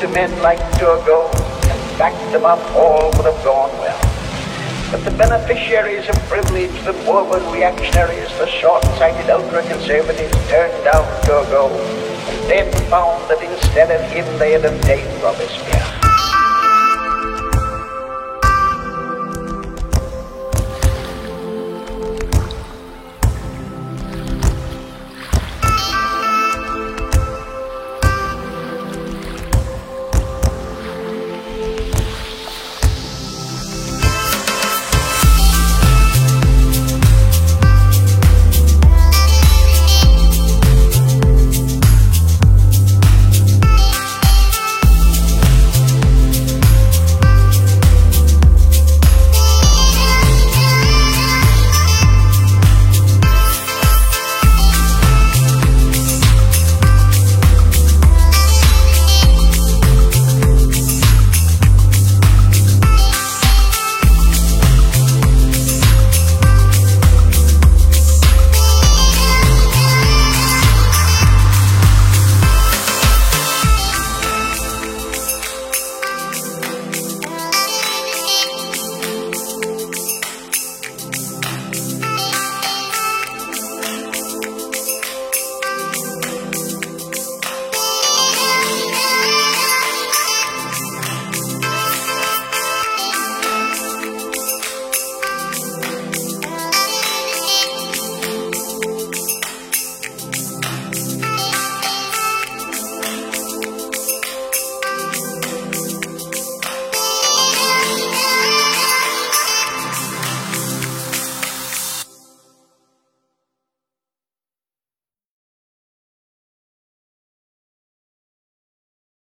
to men like Turgot and backed them up, all would have gone well. But the beneficiaries of privilege, the Bourbon reactionaries, the short-sighted ultra-conservatives turned down Turgot and then found that instead of him they had obtained Robespierre.